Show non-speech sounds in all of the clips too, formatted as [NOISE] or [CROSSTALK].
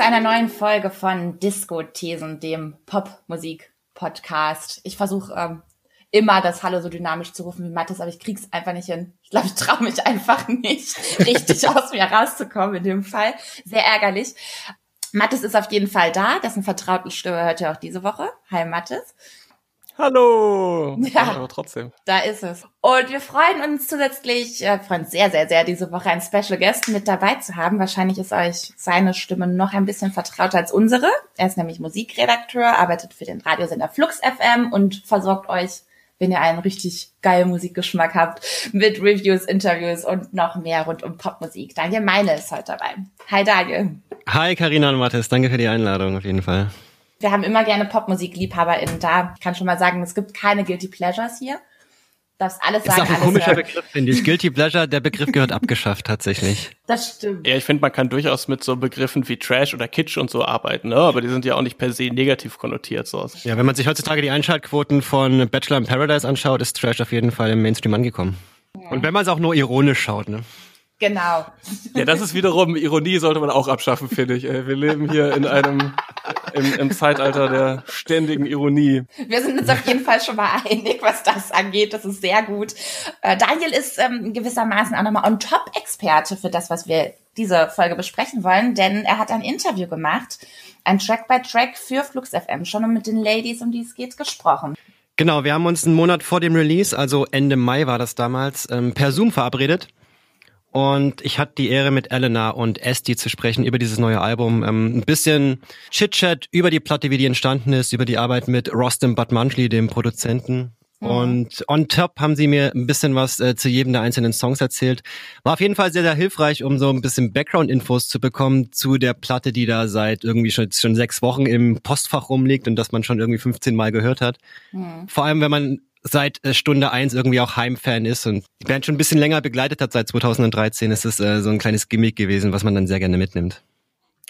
zu einer neuen Folge von Disco-Thesen, dem Popmusik-Podcast. Ich versuche ähm, immer das Hallo so dynamisch zu rufen wie Mathis, aber ich krieg's einfach nicht hin. Ich glaube, ich traue mich einfach nicht, [LAUGHS] richtig aus mir rauszukommen in dem Fall. Sehr ärgerlich. Mathis ist auf jeden Fall da. Dessen vertrauten Stimme hört ihr auch diese Woche. Hi Mathis. Hallo! Ja, aber trotzdem. Da ist es. Und wir freuen uns zusätzlich, äh, freuen uns sehr, sehr, sehr, diese Woche einen Special Guest mit dabei zu haben. Wahrscheinlich ist euch seine Stimme noch ein bisschen vertrauter als unsere. Er ist nämlich Musikredakteur, arbeitet für den Radiosender Flux FM und versorgt euch, wenn ihr einen richtig geilen Musikgeschmack habt, mit Reviews, Interviews und noch mehr rund um Popmusik. Daniel Meine ist heute dabei. Hi Daniel. Hi Karina und Mathis, danke für die Einladung auf jeden Fall. Wir haben immer gerne Popmusik-LiebhaberInnen da. Ich kann schon mal sagen, es gibt keine Guilty Pleasures hier. Das alles sagen. Das ist auch ein komischer hören. Begriff, finde ich. Guilty Pleasure, der Begriff gehört abgeschafft tatsächlich. [LAUGHS] Das stimmt. Ja, ich finde, man kann durchaus mit so Begriffen wie Trash oder Kitsch und so arbeiten, ne? aber die sind ja auch nicht per se negativ konnotiert. So. Ja, wenn man sich heutzutage die Einschaltquoten von Bachelor in Paradise anschaut, ist Trash auf jeden Fall im Mainstream angekommen. Ja. Und wenn man es auch nur ironisch schaut, ne? Genau. Ja, das ist wiederum Ironie, sollte man auch abschaffen, finde ich. Wir leben hier in einem im, im Zeitalter der ständigen Ironie. Wir sind uns auf jeden Fall schon mal einig, was das angeht. Das ist sehr gut. Äh, Daniel ist ähm, gewissermaßen auch nochmal on-top-Experte für das, was wir diese Folge besprechen wollen, denn er hat ein Interview gemacht, ein Track-by-Track für Flux FM, schon mit den Ladies, um die es geht, gesprochen. Genau, wir haben uns einen Monat vor dem Release, also Ende Mai war das damals, ähm, per Zoom verabredet und ich hatte die Ehre, mit Elena und Esti zu sprechen über dieses neue Album. Ähm, ein bisschen Chit-Chat über die Platte, wie die entstanden ist, über die Arbeit mit Rostam Butmunchley, dem Produzenten. Mhm. Und on top haben sie mir ein bisschen was äh, zu jedem der einzelnen Songs erzählt. War auf jeden Fall sehr, sehr hilfreich, um so ein bisschen Background-Infos zu bekommen zu der Platte, die da seit irgendwie schon, schon sechs Wochen im Postfach rumliegt und das man schon irgendwie 15 Mal gehört hat. Mhm. Vor allem, wenn man seit äh, Stunde eins irgendwie auch Heimfan ist und die Band schon ein bisschen länger begleitet hat seit 2013, ist es äh, so ein kleines Gimmick gewesen, was man dann sehr gerne mitnimmt.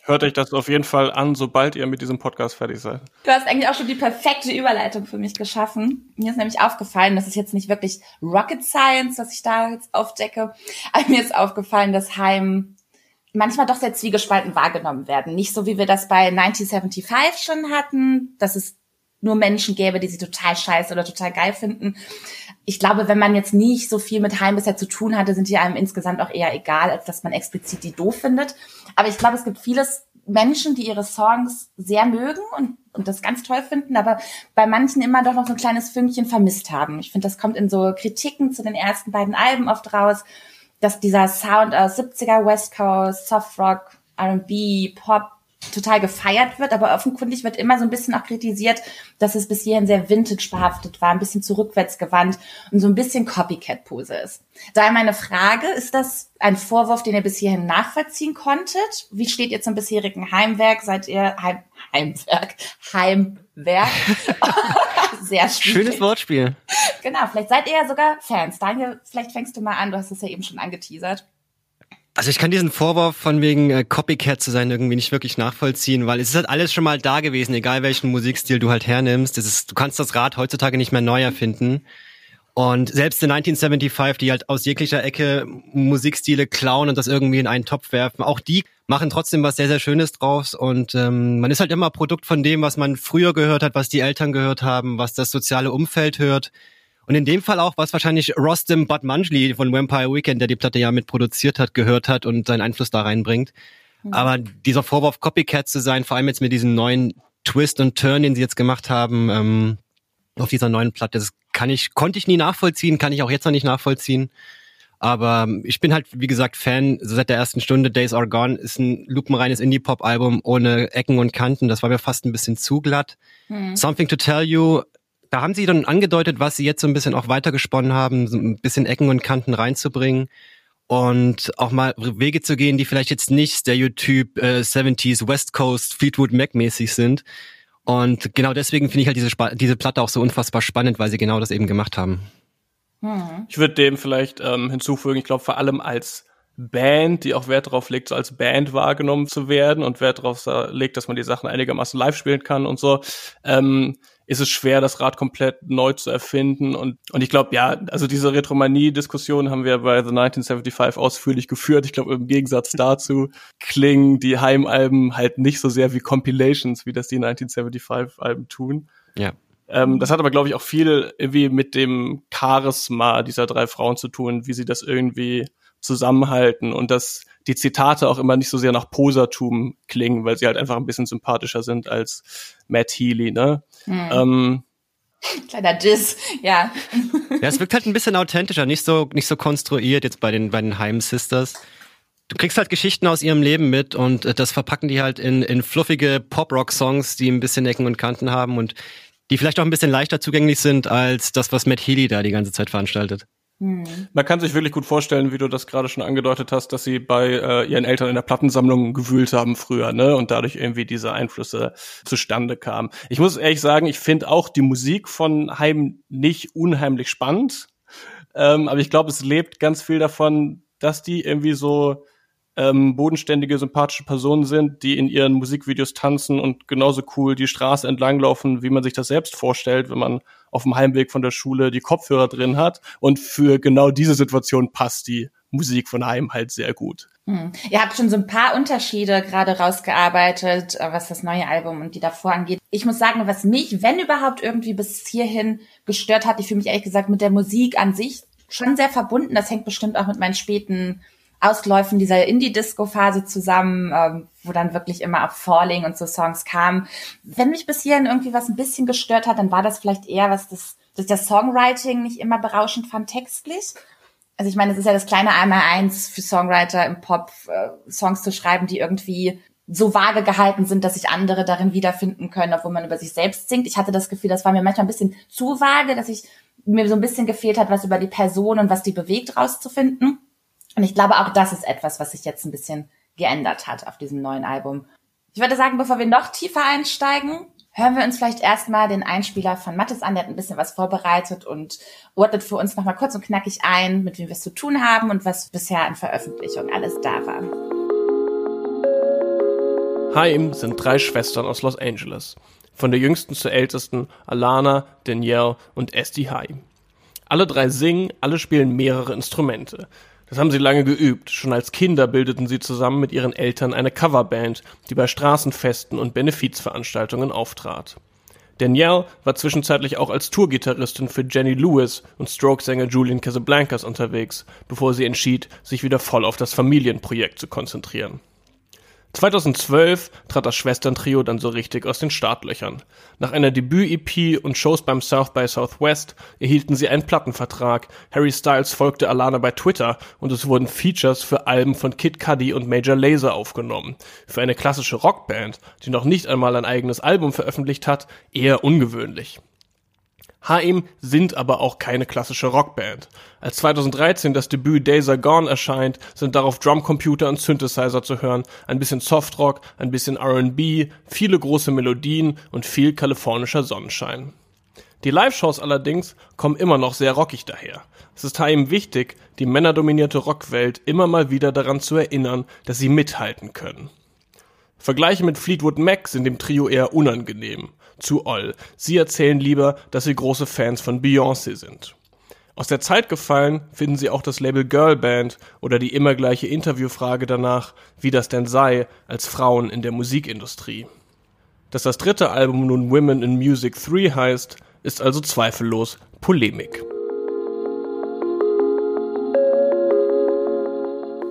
Hört euch das auf jeden Fall an, sobald ihr mit diesem Podcast fertig seid. Du hast eigentlich auch schon die perfekte Überleitung für mich geschaffen. Mir ist nämlich aufgefallen, das ist jetzt nicht wirklich Rocket Science, was ich da jetzt aufdecke, aber mir ist aufgefallen, dass Heim manchmal doch sehr zwiegespalten wahrgenommen werden. Nicht so, wie wir das bei 1975 schon hatten, dass es nur Menschen gäbe, die sie total scheiße oder total geil finden. Ich glaube, wenn man jetzt nicht so viel mit Heim bisher zu tun hatte, sind die einem insgesamt auch eher egal, als dass man explizit die doof findet. Aber ich glaube, es gibt vieles Menschen, die ihre Songs sehr mögen und, und das ganz toll finden, aber bei manchen immer doch noch so ein kleines Fünkchen vermisst haben. Ich finde, das kommt in so Kritiken zu den ersten beiden Alben oft raus, dass dieser Sound aus 70er West Coast, Soft Rock, R&B, Pop, total gefeiert wird, aber offenkundig wird immer so ein bisschen auch kritisiert, dass es bis hierhin sehr vintage behaftet war, ein bisschen zurückwärts gewandt und so ein bisschen Copycat-Pose ist. Daher meine Frage, ist das ein Vorwurf, den ihr bis hierhin nachvollziehen konntet? Wie steht ihr zum bisherigen Heimwerk? Seid ihr Heim, Heimwerk? Heimwerk? [LAUGHS] sehr schwierig. Schönes Wortspiel. Genau, vielleicht seid ihr ja sogar Fans. Daniel, vielleicht fängst du mal an, du hast es ja eben schon angeteasert. Also ich kann diesen Vorwurf von wegen äh, Copycat zu sein irgendwie nicht wirklich nachvollziehen, weil es ist halt alles schon mal da gewesen, egal welchen Musikstil du halt hernimmst. Das ist, du kannst das Rad heutzutage nicht mehr neu erfinden. Und selbst in 1975, die halt aus jeglicher Ecke Musikstile klauen und das irgendwie in einen Topf werfen, auch die machen trotzdem was sehr, sehr Schönes draus. Und ähm, man ist halt immer Produkt von dem, was man früher gehört hat, was die Eltern gehört haben, was das soziale Umfeld hört. Und in dem Fall auch, was wahrscheinlich Rostam Butmungley von Vampire Weekend, der die Platte ja mit produziert hat, gehört hat und seinen Einfluss da reinbringt. Mhm. Aber dieser Vorwurf, Copycat zu sein, vor allem jetzt mit diesem neuen Twist und Turn, den sie jetzt gemacht haben, ähm, auf dieser neuen Platte, das kann ich, konnte ich nie nachvollziehen, kann ich auch jetzt noch nicht nachvollziehen. Aber ich bin halt, wie gesagt, Fan seit der ersten Stunde. Days Are Gone ist ein lupenreines Indie-Pop-Album ohne Ecken und Kanten. Das war mir fast ein bisschen zu glatt. Mhm. Something to Tell You da haben Sie dann angedeutet, was Sie jetzt so ein bisschen auch weitergesponnen haben, so ein bisschen Ecken und Kanten reinzubringen und auch mal Wege zu gehen, die vielleicht jetzt nicht Stereotyp äh, 70s West Coast Fleetwood Mac mäßig sind. Und genau deswegen finde ich halt diese, diese Platte auch so unfassbar spannend, weil sie genau das eben gemacht haben. Hm. Ich würde dem vielleicht ähm, hinzufügen, ich glaube vor allem als Band, die auch Wert darauf legt, so als Band wahrgenommen zu werden und Wert darauf legt, dass man die Sachen einigermaßen live spielen kann und so. Ähm, ist es schwer, das Rad komplett neu zu erfinden. Und, und ich glaube, ja, also diese Retromanie-Diskussion haben wir bei The 1975 ausführlich geführt. Ich glaube, im Gegensatz dazu klingen die Heimalben halt nicht so sehr wie Compilations, wie das die 1975-Alben tun. Ja. Ähm, das hat aber, glaube ich, auch viel irgendwie mit dem Charisma dieser drei Frauen zu tun, wie sie das irgendwie zusammenhalten und dass die Zitate auch immer nicht so sehr nach Posertum klingen, weil sie halt einfach ein bisschen sympathischer sind als Matt Healy, ne? Hm. Ähm, Kleiner Diss, ja. Ja, es wirkt halt ein bisschen authentischer, nicht so, nicht so konstruiert jetzt bei den, bei den Heim Sisters. Du kriegst halt Geschichten aus ihrem Leben mit und äh, das verpacken die halt in, in fluffige Pop-Rock-Songs, die ein bisschen Ecken und Kanten haben und die vielleicht auch ein bisschen leichter zugänglich sind als das, was Matt Healy da die ganze Zeit veranstaltet. Hm. Man kann sich wirklich gut vorstellen, wie du das gerade schon angedeutet hast, dass sie bei äh, ihren Eltern in der Plattensammlung gewühlt haben früher, ne? Und dadurch irgendwie diese Einflüsse zustande kamen. Ich muss ehrlich sagen, ich finde auch die Musik von Heim nicht unheimlich spannend. Ähm, aber ich glaube, es lebt ganz viel davon, dass die irgendwie so ähm, bodenständige, sympathische Personen sind, die in ihren Musikvideos tanzen und genauso cool die Straße entlanglaufen, wie man sich das selbst vorstellt, wenn man auf dem Heimweg von der Schule die Kopfhörer drin hat. Und für genau diese Situation passt die Musik von Heim halt sehr gut. Hm. Ihr habt schon so ein paar Unterschiede gerade rausgearbeitet, äh, was das neue Album und die davor angeht. Ich muss sagen, was mich, wenn überhaupt, irgendwie bis hierhin gestört hat, ich fühle mich ehrlich gesagt mit der Musik an sich schon sehr verbunden. Das hängt bestimmt auch mit meinen späten Ausläufen dieser Indie-Disco-Phase zusammen, ähm, wo dann wirklich immer auf Falling und so Songs kamen. Wenn mich bis hierhin irgendwie was ein bisschen gestört hat, dann war das vielleicht eher, was das, dass ich das Songwriting nicht immer berauschend fand textlich. Also ich meine, es ist ja das kleine einmal eins für Songwriter im Pop, äh, Songs zu schreiben, die irgendwie so vage gehalten sind, dass sich andere darin wiederfinden können, obwohl man über sich selbst singt. Ich hatte das Gefühl, das war mir manchmal ein bisschen zu vage, dass ich mir so ein bisschen gefehlt hat, was über die Person und was die bewegt rauszufinden. Und ich glaube, auch das ist etwas, was sich jetzt ein bisschen geändert hat auf diesem neuen Album. Ich würde sagen, bevor wir noch tiefer einsteigen, hören wir uns vielleicht erstmal den Einspieler von Mattes an. Der hat ein bisschen was vorbereitet und ordnet für uns nochmal kurz und knackig ein, mit wem wir es zu tun haben und was bisher an Veröffentlichung alles da war. Haim sind drei Schwestern aus Los Angeles. Von der jüngsten zur ältesten Alana, Danielle und Esty Haim. Alle drei singen, alle spielen mehrere Instrumente. Das haben sie lange geübt. Schon als Kinder bildeten sie zusammen mit ihren Eltern eine Coverband, die bei Straßenfesten und Benefizveranstaltungen auftrat. Danielle war zwischenzeitlich auch als Tourgitarristin für Jenny Lewis und Stroke-Sänger Julian Casablancas unterwegs, bevor sie entschied, sich wieder voll auf das Familienprojekt zu konzentrieren. 2012 trat das Schwesterntrio dann so richtig aus den Startlöchern. Nach einer Debüt-EP und Shows beim South by Southwest erhielten sie einen Plattenvertrag, Harry Styles folgte Alana bei Twitter und es wurden Features für Alben von Kid Cudi und Major Lazer aufgenommen. Für eine klassische Rockband, die noch nicht einmal ein eigenes Album veröffentlicht hat, eher ungewöhnlich. HM sind aber auch keine klassische Rockband. Als 2013 das Debüt Days Are Gone erscheint, sind darauf Drumcomputer und Synthesizer zu hören, ein bisschen Softrock, ein bisschen R&B, viele große Melodien und viel kalifornischer Sonnenschein. Die Live-Shows allerdings kommen immer noch sehr rockig daher. Es ist HM wichtig, die männerdominierte Rockwelt immer mal wieder daran zu erinnern, dass sie mithalten können. Vergleiche mit Fleetwood Mac sind dem Trio eher unangenehm zu Oll. Sie erzählen lieber, dass sie große Fans von Beyoncé sind. Aus der Zeit gefallen finden sie auch das Label Girlband oder die immer gleiche Interviewfrage danach, wie das denn sei als Frauen in der Musikindustrie. Dass das dritte Album nun Women in Music 3 heißt, ist also zweifellos Polemik.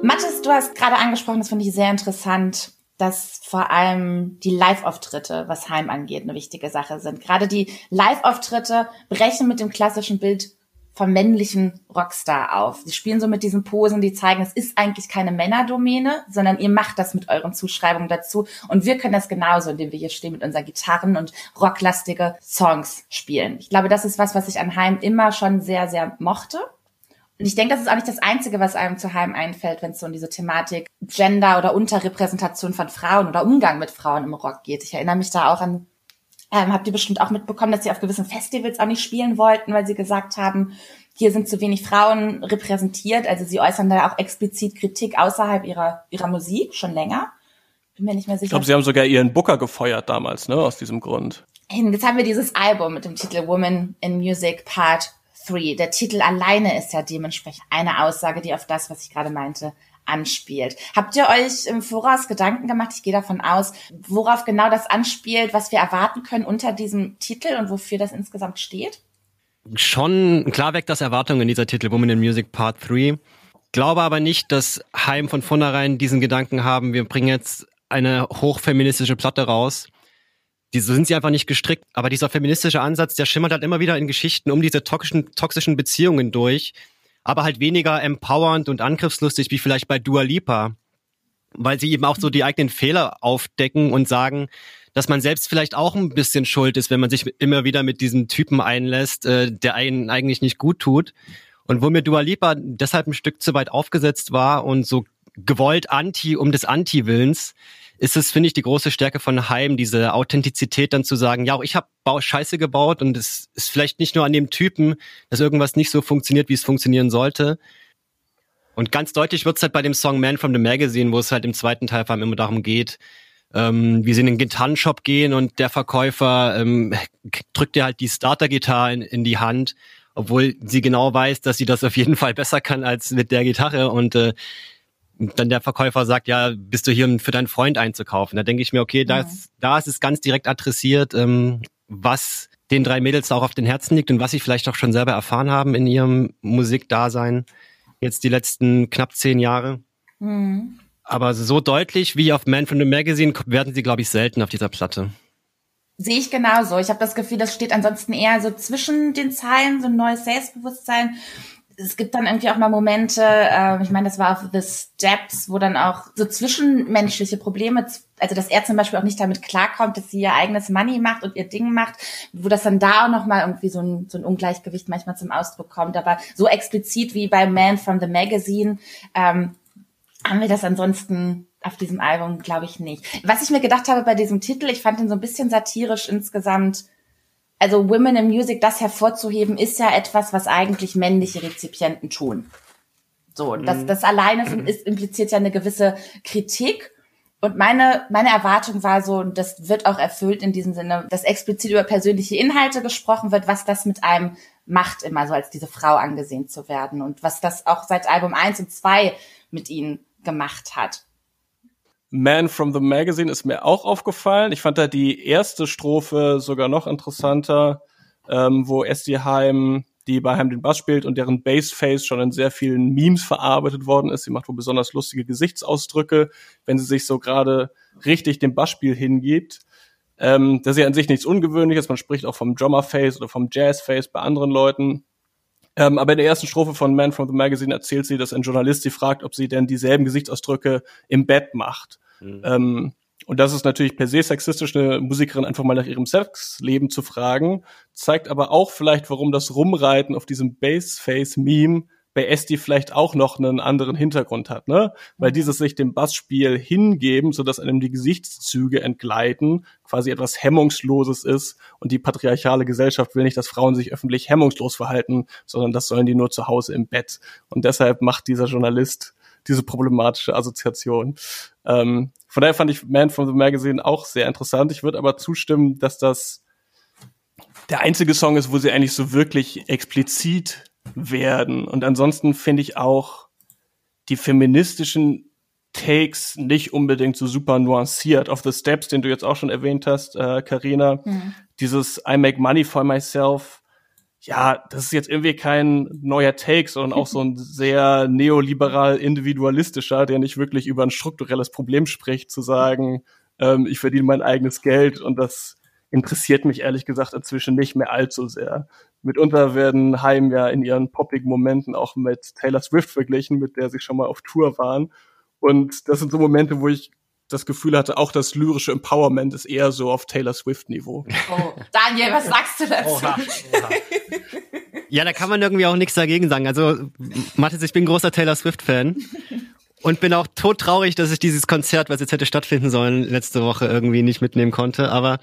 Mathis, du hast gerade angesprochen, das finde ich sehr interessant, dass vor allem die Live-Auftritte, was Heim angeht, eine wichtige Sache sind. Gerade die Live-Auftritte brechen mit dem klassischen Bild vom männlichen Rockstar auf. Sie spielen so mit diesen Posen, die zeigen, es ist eigentlich keine Männerdomäne, sondern ihr macht das mit euren Zuschreibungen dazu. Und wir können das genauso, indem wir hier stehen mit unseren Gitarren und rocklastige Songs spielen. Ich glaube, das ist was, was ich an Heim immer schon sehr, sehr mochte. Und ich denke, das ist auch nicht das Einzige, was einem zu Heim einfällt, wenn es so um diese Thematik Gender oder Unterrepräsentation von Frauen oder Umgang mit Frauen im Rock geht. Ich erinnere mich da auch an, ähm, habt ihr bestimmt auch mitbekommen, dass sie auf gewissen Festivals auch nicht spielen wollten, weil sie gesagt haben, hier sind zu wenig Frauen repräsentiert. Also sie äußern da auch explizit Kritik außerhalb ihrer, ihrer Musik schon länger. Bin mir nicht mehr sicher. Ich glaube, sie haben sogar ihren Booker gefeuert damals, ne, aus diesem Grund. Jetzt haben wir dieses Album mit dem Titel Woman in Music Part 3. Der Titel alleine ist ja dementsprechend eine Aussage, die auf das, was ich gerade meinte, anspielt. Habt ihr euch im Voraus Gedanken gemacht, ich gehe davon aus, worauf genau das anspielt, was wir erwarten können unter diesem Titel und wofür das insgesamt steht? Schon klar weckt das Erwartungen in dieser Titel Woman in Music Part 3. Glaube aber nicht, dass Heim von vornherein diesen Gedanken haben, wir bringen jetzt eine hochfeministische Platte raus. Die, sind sie einfach nicht gestrickt. Aber dieser feministische Ansatz, der schimmert halt immer wieder in Geschichten um diese toxischen, toxischen Beziehungen durch aber halt weniger empowernd und angriffslustig wie vielleicht bei Dua Lipa, weil sie eben auch so die eigenen Fehler aufdecken und sagen, dass man selbst vielleicht auch ein bisschen schuld ist, wenn man sich immer wieder mit diesem Typen einlässt, äh, der einen eigentlich nicht gut tut. Und wo mir Dua Lipa deshalb ein Stück zu weit aufgesetzt war und so gewollt anti um des Anti-Willens, ist es, finde ich, die große Stärke von Heim, diese Authentizität dann zu sagen, ja, ich habe Scheiße gebaut und es ist vielleicht nicht nur an dem Typen, dass irgendwas nicht so funktioniert, wie es funktionieren sollte. Und ganz deutlich wird es halt bei dem Song Man from the Magazine, wo es halt im zweiten Teil vor allem immer darum geht, ähm, wie sie in den Gitarrenshop gehen und der Verkäufer ähm, drückt dir halt die Starter-Gitarre in, in die Hand, obwohl sie genau weiß, dass sie das auf jeden Fall besser kann als mit der Gitarre und äh, dann der Verkäufer sagt, ja, bist du hier, um für deinen Freund einzukaufen? Da denke ich mir, okay, das, ja. da ist es ganz direkt adressiert, ähm, was den drei Mädels auch auf den Herzen liegt und was sie vielleicht auch schon selber erfahren haben in ihrem Musikdasein jetzt die letzten knapp zehn Jahre. Mhm. Aber so deutlich wie auf Man from the Magazine werden sie, glaube ich, selten auf dieser Platte. Sehe ich genauso. Ich habe das Gefühl, das steht ansonsten eher so zwischen den Zeilen, so ein neues Selbstbewusstsein es gibt dann irgendwie auch mal Momente, äh, ich meine, das war auf The Steps, wo dann auch so zwischenmenschliche Probleme, also dass er zum Beispiel auch nicht damit klarkommt, dass sie ihr eigenes Money macht und ihr Ding macht, wo das dann da auch nochmal irgendwie so ein, so ein Ungleichgewicht manchmal zum Ausdruck kommt. Aber so explizit wie bei Man from the Magazine ähm, haben wir das ansonsten auf diesem Album, glaube ich, nicht. Was ich mir gedacht habe bei diesem Titel, ich fand ihn so ein bisschen satirisch insgesamt also Women in Music, das hervorzuheben, ist ja etwas, was eigentlich männliche Rezipienten tun. So, das, mhm. das alleine ist, impliziert ja eine gewisse Kritik. Und meine, meine Erwartung war so, und das wird auch erfüllt in diesem Sinne, dass explizit über persönliche Inhalte gesprochen wird, was das mit einem macht, immer so als diese Frau angesehen zu werden und was das auch seit Album 1 und 2 mit ihnen gemacht hat. Man from the Magazine ist mir auch aufgefallen. Ich fand da die erste Strophe sogar noch interessanter, ähm, wo Esty Heim, die bei Heim den Bass spielt und deren Bassface schon in sehr vielen Memes verarbeitet worden ist. Sie macht wohl besonders lustige Gesichtsausdrücke, wenn sie sich so gerade richtig dem Bassspiel hingibt. Ähm, das ist ja an sich nichts Ungewöhnliches. Man spricht auch vom Drummer-Face oder vom Jazz-Face bei anderen Leuten. Ähm, aber in der ersten Strophe von Man from the Magazine erzählt sie, dass ein Journalist sie fragt, ob sie denn dieselben Gesichtsausdrücke im Bett macht. Mhm. Ähm, und das ist natürlich per se sexistisch, eine Musikerin einfach mal nach ihrem Sexleben zu fragen, zeigt aber auch vielleicht, warum das Rumreiten auf diesem Baseface-Meme bei Esti vielleicht auch noch einen anderen Hintergrund hat, ne? Weil mhm. dieses sich dem Bassspiel hingeben, so dass einem die Gesichtszüge entgleiten, quasi etwas Hemmungsloses ist und die patriarchale Gesellschaft will nicht, dass Frauen sich öffentlich hemmungslos verhalten, sondern das sollen die nur zu Hause im Bett. Und deshalb macht dieser Journalist diese problematische Assoziation. Ähm, von daher fand ich Man from the Magazine auch sehr interessant. Ich würde aber zustimmen, dass das der einzige Song ist, wo sie eigentlich so wirklich explizit werden. Und ansonsten finde ich auch die feministischen Takes nicht unbedingt so super nuanciert. Auf The Steps, den du jetzt auch schon erwähnt hast, äh, Carina, mhm. dieses I make money for myself, ja, das ist jetzt irgendwie kein neuer Take, sondern auch so ein [LAUGHS] sehr neoliberal individualistischer, der nicht wirklich über ein strukturelles Problem spricht, zu sagen, ähm, ich verdiene mein eigenes Geld und das interessiert mich ehrlich gesagt inzwischen nicht mehr allzu sehr. Mitunter werden Heim ja in ihren poppigen Momenten auch mit Taylor Swift verglichen, mit der sie schon mal auf Tour waren. Und das sind so Momente, wo ich das Gefühl hatte, auch das lyrische Empowerment ist eher so auf Taylor Swift-Niveau. Oh, Daniel, was sagst du dazu? Oha, oha. [LAUGHS] Ja, da kann man irgendwie auch nichts dagegen sagen. Also, Mathis, ich bin großer Taylor Swift-Fan. Und bin auch todtraurig, dass ich dieses Konzert, was jetzt hätte stattfinden sollen, letzte Woche irgendwie nicht mitnehmen konnte. Aber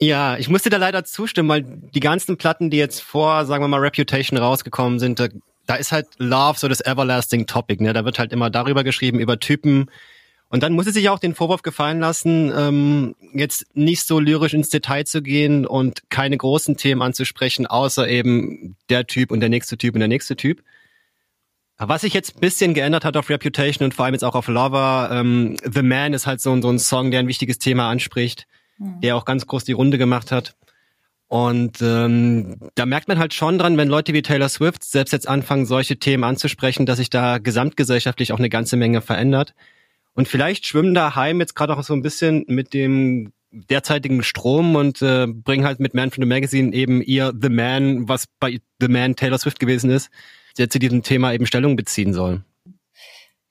ja, ich musste da leider zustimmen, weil die ganzen Platten, die jetzt vor, sagen wir mal, Reputation rausgekommen sind, da, da ist halt Love so das everlasting Topic. Ne? Da wird halt immer darüber geschrieben, über Typen, Und dann muss sie sich auch den Vorwurf gefallen lassen, ähm, jetzt nicht so lyrisch ins Detail zu gehen und keine großen Themen anzusprechen, außer eben der Typ und der nächste Typ und der nächste Typ. Was sich jetzt ein bisschen geändert hat auf Reputation und vor allem jetzt auch auf Lover, ähm, The Man ist halt so, so ein Song, der ein wichtiges Thema anspricht, der auch ganz groß die Runde gemacht hat. Und ähm, da merkt man halt schon dran, wenn Leute wie Taylor Swift selbst jetzt anfangen, solche Themen anzusprechen, dass sich da gesamtgesellschaftlich auch eine ganze Menge verändert. Und vielleicht schwimmen da Heim jetzt gerade auch so ein bisschen mit dem derzeitigen Strom und äh, bringen halt mit Man from the Magazine eben ihr The Man, was bei The Man Taylor Swift gewesen ist, der zu diesem Thema eben Stellung beziehen soll.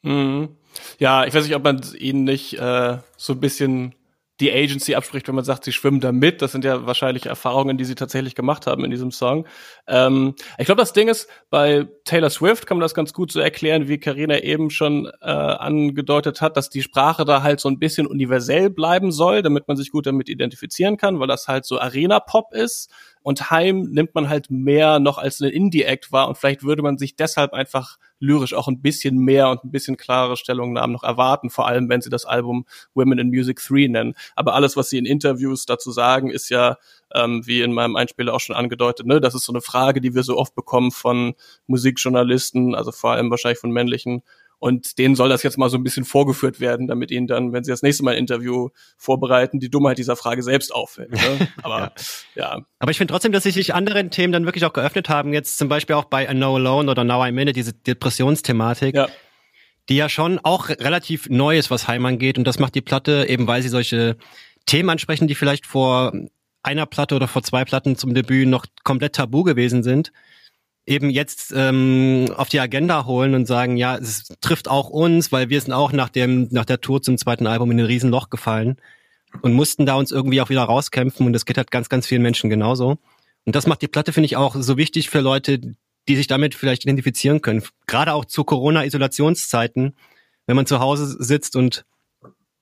Mhm. Ja, ich weiß nicht, ob man ihnen nicht äh, so ein bisschen die Agency abspricht, wenn man sagt, sie schwimmen da mit. Das sind ja wahrscheinlich Erfahrungen, die sie tatsächlich gemacht haben in diesem Song. Ähm, ich glaube, das Ding ist, bei Taylor Swift kann man das ganz gut so erklären, wie Karina eben schon äh, angedeutet hat, dass die Sprache da halt so ein bisschen universell bleiben soll, damit man sich gut damit identifizieren kann, weil das halt so Arena-Pop ist. Und Heim nimmt man halt mehr noch als ein Indie-Act wahr und vielleicht würde man sich deshalb einfach lyrisch auch ein bisschen mehr und ein bisschen klarere Stellungnahmen noch erwarten, vor allem wenn sie das Album Women in Music 3 nennen. Aber alles, was sie in Interviews dazu sagen, ist ja, ähm, wie in meinem Einspieler auch schon angedeutet, ne, das ist so eine Frage, die wir so oft bekommen von Musikjournalisten, also vor allem wahrscheinlich von männlichen und denen soll das jetzt mal so ein bisschen vorgeführt werden, damit ihnen dann, wenn sie das nächste Mal ein Interview vorbereiten, die Dummheit dieser Frage selbst auffällt. Ne? [LAUGHS] Aber ja. ja. Aber ich finde trotzdem, dass sich anderen Themen dann wirklich auch geöffnet haben. Jetzt zum Beispiel auch bei I Know Alone oder Now I'm In It, diese Depressionsthematik. Ja. Die ja schon auch relativ neu ist, was Heim angeht. Und das macht die Platte eben, weil sie solche Themen ansprechen, die vielleicht vor einer Platte oder vor zwei Platten zum Debüt noch komplett tabu gewesen sind eben jetzt ähm, auf die Agenda holen und sagen, ja, es trifft auch uns, weil wir sind auch nach dem nach der Tour zum zweiten Album in ein Riesenloch gefallen und mussten da uns irgendwie auch wieder rauskämpfen und das geht halt ganz ganz vielen Menschen genauso. Und das macht die Platte finde ich auch so wichtig für Leute, die sich damit vielleicht identifizieren können, gerade auch zu Corona Isolationszeiten, wenn man zu Hause sitzt und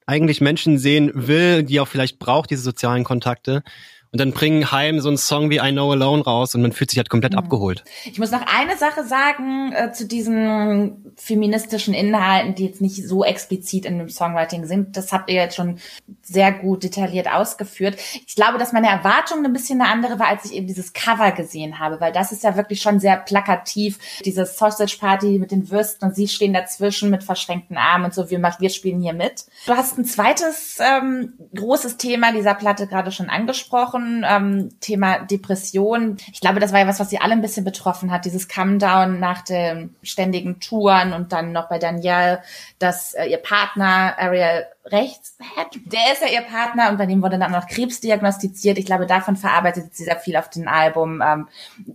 eigentlich Menschen sehen will, die auch vielleicht braucht diese sozialen Kontakte und dann bringen Heim so einen Song wie I Know Alone raus und man fühlt sich halt komplett mhm. abgeholt. Ich muss noch eine Sache sagen äh, zu diesen feministischen Inhalten, die jetzt nicht so explizit in dem Songwriting sind. Das habt ihr jetzt schon sehr gut detailliert ausgeführt. Ich glaube, dass meine Erwartung ein bisschen eine andere war, als ich eben dieses Cover gesehen habe, weil das ist ja wirklich schon sehr plakativ. Diese Sausage Party mit den Würsten und sie stehen dazwischen mit verschränkten Armen und so. Wir, wir spielen hier mit. Du hast ein zweites ähm, großes Thema dieser Platte gerade schon angesprochen angesprochen, ähm, Thema Depression. Ich glaube, das war ja was, was sie alle ein bisschen betroffen hat, dieses Come-Down nach den ständigen Touren und dann noch bei Danielle, dass äh, ihr Partner Ariel rechts hat, der ist ja ihr Partner und bei dem wurde dann noch Krebs diagnostiziert. Ich glaube, davon verarbeitet sie sehr viel auf dem Album, ähm,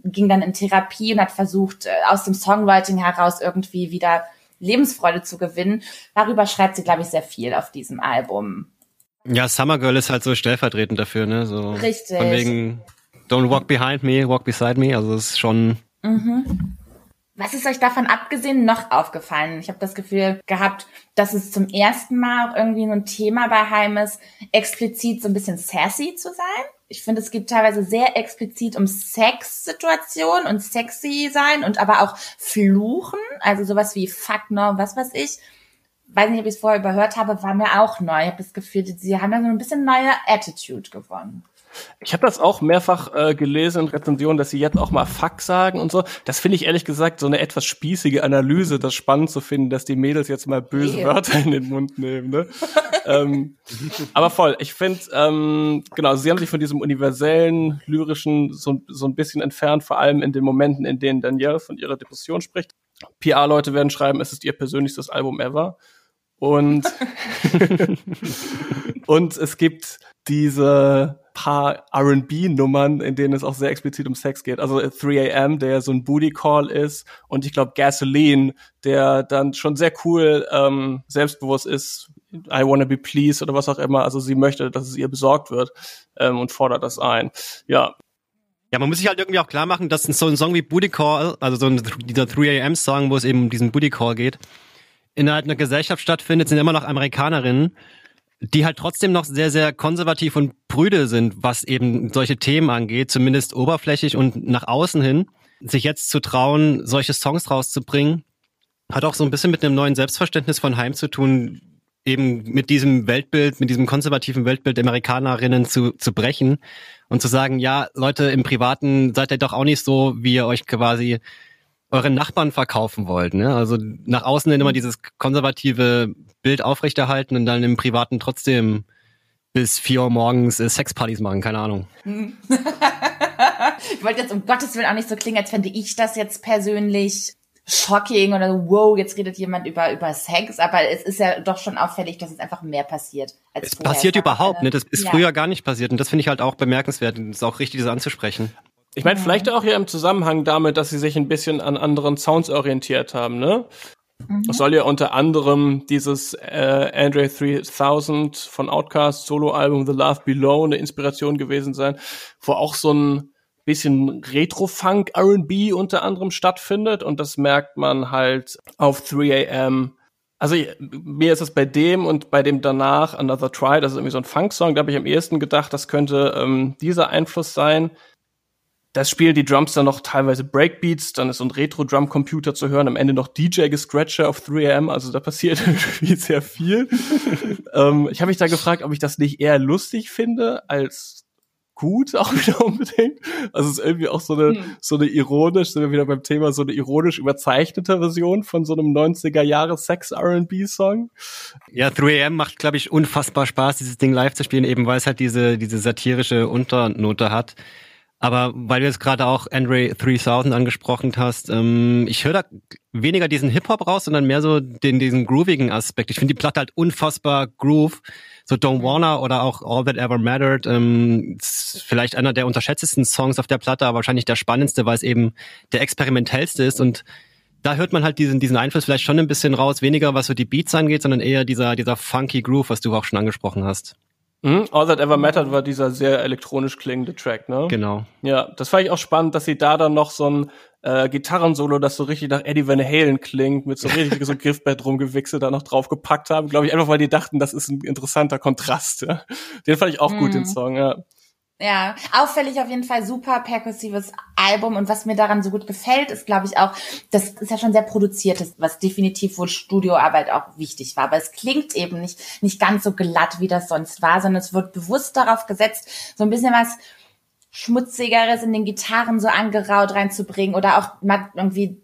ging dann in Therapie und hat versucht, äh, aus dem Songwriting heraus irgendwie wieder Lebensfreude zu gewinnen. Darüber schreibt sie, glaube ich, sehr viel auf diesem Album. Ja, Summer Girl ist halt so stellvertretend dafür, ne? So Richtig. Von wegen Don't walk behind me, walk beside me. Also es ist schon. Mhm. Was ist euch davon abgesehen noch aufgefallen? Ich habe das Gefühl gehabt, dass es zum ersten Mal auch irgendwie so ein Thema bei Heim ist, explizit so ein bisschen sassy zu sein. Ich finde, es geht teilweise sehr explizit um Sexsituationen und sexy sein und aber auch Fluchen, also sowas wie Fuck no, was weiß ich weiß nicht, ob ich es vorher überhört habe, war mir auch neu. Ich habe das Gefühl, sie haben da so ein bisschen neue Attitude gewonnen. Ich habe das auch mehrfach äh, gelesen in Rezensionen, dass sie jetzt auch mal Fuck sagen und so. Das finde ich ehrlich gesagt so eine etwas spießige Analyse, das spannend zu finden, dass die Mädels jetzt mal böse yeah. Wörter in den Mund nehmen. Ne? ähm, aber voll, ich finde, ähm, genau, sie haben sich von diesem universellen, lyrischen so, so ein bisschen entfernt, vor allem in den Momenten, in denen Danielle von ihrer Depression spricht. PR-Leute werden schreiben, es ist ihr persönlichstes Album ever. Und, [LAUGHS] und es gibt diese paar R&B-Nummern, in denen es auch sehr explizit um Sex geht. Also 3am, der so ein Booty-Call ist und ich glaube Gasoline, der dann schon sehr cool ähm, selbstbewusst ist. I wanna be pleased oder was auch immer. Also sie möchte, dass es ihr besorgt wird ähm, und fordert das ein. Ja, ja, man muss sich halt irgendwie auch klar machen, dass so ein Song wie Booty Call, also so ein, dieser 3am-Song, wo es eben um diesen Booty Call geht, innerhalb einer Gesellschaft stattfindet, sind immer noch Amerikanerinnen, die halt trotzdem noch sehr, sehr konservativ und prüde sind, was eben solche Themen angeht, zumindest oberflächlich und nach außen hin. Sich jetzt zu trauen, solche Songs rauszubringen, hat auch so ein bisschen mit einem neuen Selbstverständnis von Heim zu tun, eben mit diesem Weltbild, mit diesem konservativen Weltbild der Amerikanerinnen zu, zu brechen und zu sagen, ja, Leute, im Privaten seid ihr doch auch nicht so, wie ihr euch quasi euren Nachbarn verkaufen wollt. Ne? Also nach außen hin immer dieses konservative Bild aufrechterhalten und dann im Privaten trotzdem bis vier Uhr morgens äh, Sexpartys machen, keine Ahnung. [LAUGHS] ich wollte jetzt um Gottes Willen auch nicht so klingen, als fände ich das jetzt persönlich shocking oder so, wow, jetzt redet jemand über, über Sex, aber es ist ja doch schon auffällig, dass es einfach mehr passiert. Als es passiert überhaupt, ne? Das ist ja. früher gar nicht passiert und das finde ich halt auch bemerkenswert und es ist auch richtig, das anzusprechen. Ich meine, vielleicht auch ja im Zusammenhang damit, dass sie sich ein bisschen an anderen Sounds orientiert haben, ne? Mhm. Es soll ja unter anderem dieses äh, Andre 3000 von Outcast Soloalbum The Love Below eine Inspiration gewesen sein, wo auch so ein bisschen Retro-Funk R&B unter anderem stattfindet und das merkt man halt auf 3am. Also mir ist es bei dem und bei dem danach Another Try, das ist irgendwie so ein Funk-Song, da habe ich am ehesten gedacht, das könnte ähm, dieser Einfluss sein. Das spielen die Drums dann noch teilweise Breakbeats, dann ist so ein Retro-Drum-Computer zu hören, am Ende noch DJ-Gescratcher auf 3am, also da passiert [LAUGHS] irgendwie sehr viel. [LAUGHS] ähm, ich habe mich da gefragt, ob ich das nicht eher lustig finde als gut, [LAUGHS] auch wieder unbedingt. Also es ist irgendwie auch so eine, hm. so eine ironisch, sind wir wieder beim Thema, so eine ironisch überzeichnete Version von so einem 90er Jahre Sex R&B Song. Ja, 3AM macht, glaube ich, unfassbar Spaß, dieses Ding live zu spielen, eben weil es halt diese, diese satirische Unternote hat. Aber weil du jetzt gerade auch Andre 3000 angesprochen hast, ähm, ich höre da weniger diesen Hip-Hop raus, sondern mehr so den, diesen groovigen Aspekt. Ich finde die Platte halt unfassbar groove. So Don't mhm. Wanna oder auch All That Ever Mattered, ähm, ist vielleicht einer der unterschätztesten Songs auf der Platte, aber wahrscheinlich der spannendste, weil es eben der experimentellste ist und da hört man halt diesen, diesen Einfluss vielleicht schon ein bisschen raus, weniger was so die Beats angeht, sondern eher dieser, dieser funky Groove, was du auch schon angesprochen hast. Mhm. All That Ever Mattered war dieser sehr elektronisch klingende Track, ne? Genau. Ja, das fand ich auch spannend, dass sie da dann noch so ein äh, Gitarrensolo, das so richtig nach Eddie Van Halen klingt, mit so richtig so Griffbett rumgewichselt, da noch draufgepackt haben. Glaube ich einfach, weil die dachten, das ist ein interessanter Kontrast. Ja? Den fand ich auch mhm. gut, den mhm. Song, ja. Ja, auffällig auf jeden Fall super perkussives Album und was mir daran so gut gefällt, ist glaube ich auch, das ist ja schon sehr produziertes, was definitiv wohl Studioarbeit auch wichtig war, aber es klingt eben nicht nicht ganz so glatt, wie das sonst war, sondern es wird bewusst darauf gesetzt, so ein bisschen was schmutzigeres in den Gitarren so angeraut reinzubringen oder auch mal irgendwie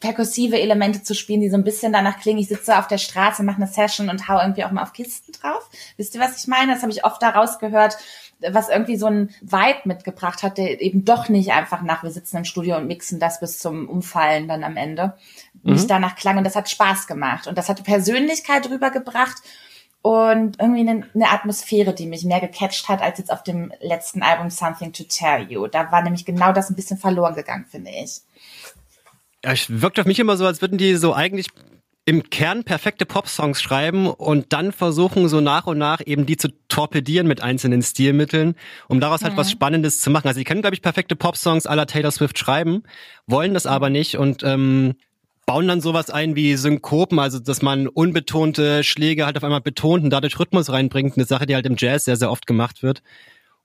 perkussive Elemente zu spielen, die so ein bisschen danach klingen, ich sitze auf der Straße, mache eine Session und hau irgendwie auch mal auf Kisten drauf. Wisst ihr, was ich meine? Das habe ich oft daraus gehört, was irgendwie so ein Vibe mitgebracht hat, der eben doch nicht einfach nach, wir sitzen im Studio und mixen das bis zum Umfallen dann am Ende, mhm. nicht danach klang und das hat Spaß gemacht und das hat Persönlichkeit rübergebracht und irgendwie eine, eine Atmosphäre, die mich mehr gecatcht hat als jetzt auf dem letzten Album Something to Tell You. Da war nämlich genau das ein bisschen verloren gegangen, finde ich. Ja, es wirkt auf mich immer so, als würden die so eigentlich im Kern perfekte Pop-Songs schreiben und dann versuchen, so nach und nach eben die zu torpedieren mit einzelnen Stilmitteln, um daraus halt was mhm. Spannendes zu machen. Also die können, glaube ich, perfekte Pop-Songs aller Taylor Swift schreiben, wollen das aber nicht und ähm, bauen dann sowas ein wie Synkopen, also dass man unbetonte Schläge halt auf einmal betont und dadurch Rhythmus reinbringt. Eine Sache, die halt im Jazz sehr, sehr oft gemacht wird.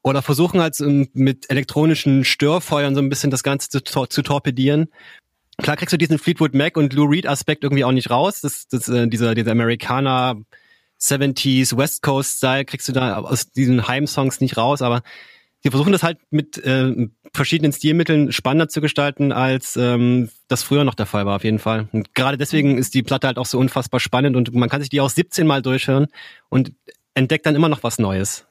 Oder versuchen halt mit elektronischen Störfeuern so ein bisschen das Ganze zu, zu torpedieren. Klar kriegst du diesen Fleetwood Mac und Lou Reed Aspekt irgendwie auch nicht raus. Das, das, äh, dieser, dieser Amerikaner 70s West Coast Style kriegst du da aus diesen Heim-Songs nicht raus, aber sie versuchen das halt mit äh, verschiedenen Stilmitteln spannender zu gestalten, als ähm, das früher noch der Fall war, auf jeden Fall. Und gerade deswegen ist die Platte halt auch so unfassbar spannend und man kann sich die auch 17 Mal durchhören und entdeckt dann immer noch was Neues